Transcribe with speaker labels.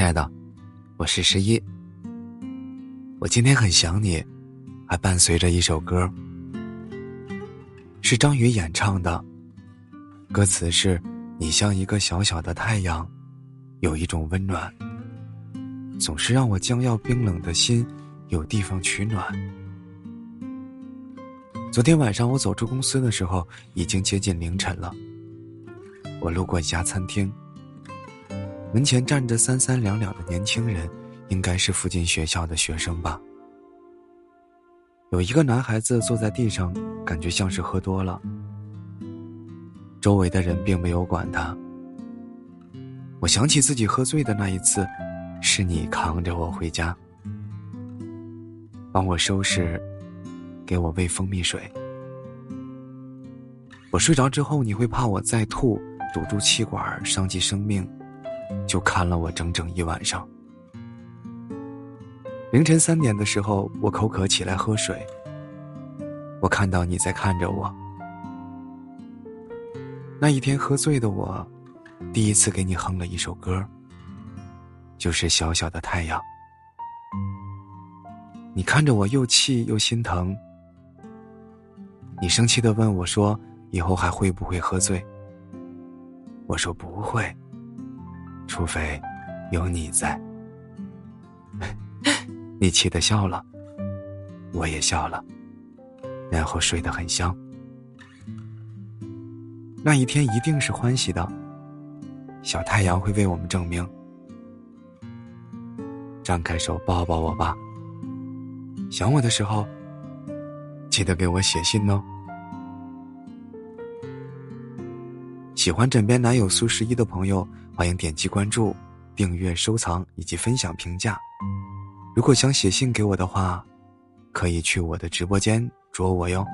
Speaker 1: 亲爱的，我是十一。我今天很想你，还伴随着一首歌，是张宇演唱的。歌词是：“你像一个小小的太阳，有一种温暖，总是让我将要冰冷的心有地方取暖。”昨天晚上我走出公司的时候，已经接近凌晨了。我路过一家餐厅。门前站着三三两两的年轻人，应该是附近学校的学生吧。有一个男孩子坐在地上，感觉像是喝多了。周围的人并没有管他。我想起自己喝醉的那一次，是你扛着我回家，帮我收拾，给我喂蜂蜜水。我睡着之后，你会怕我再吐，堵住气管，伤及生命。就看了我整整一晚上。凌晨三点的时候，我口渴起来喝水。我看到你在看着我。那一天喝醉的我，第一次给你哼了一首歌，就是《小小的太阳》。你看着我又气又心疼。你生气的问我说：“以后还会不会喝醉？”我说：“不会。”除非有你在，你气得笑了，我也笑了，然后睡得很香。那一天一定是欢喜的，小太阳会为我们证明。张开手抱抱我吧，想我的时候，记得给我写信哦。喜欢枕边男友苏十一的朋友，欢迎点击关注、订阅、收藏以及分享评价。如果想写信给我的话，可以去我的直播间捉我哟。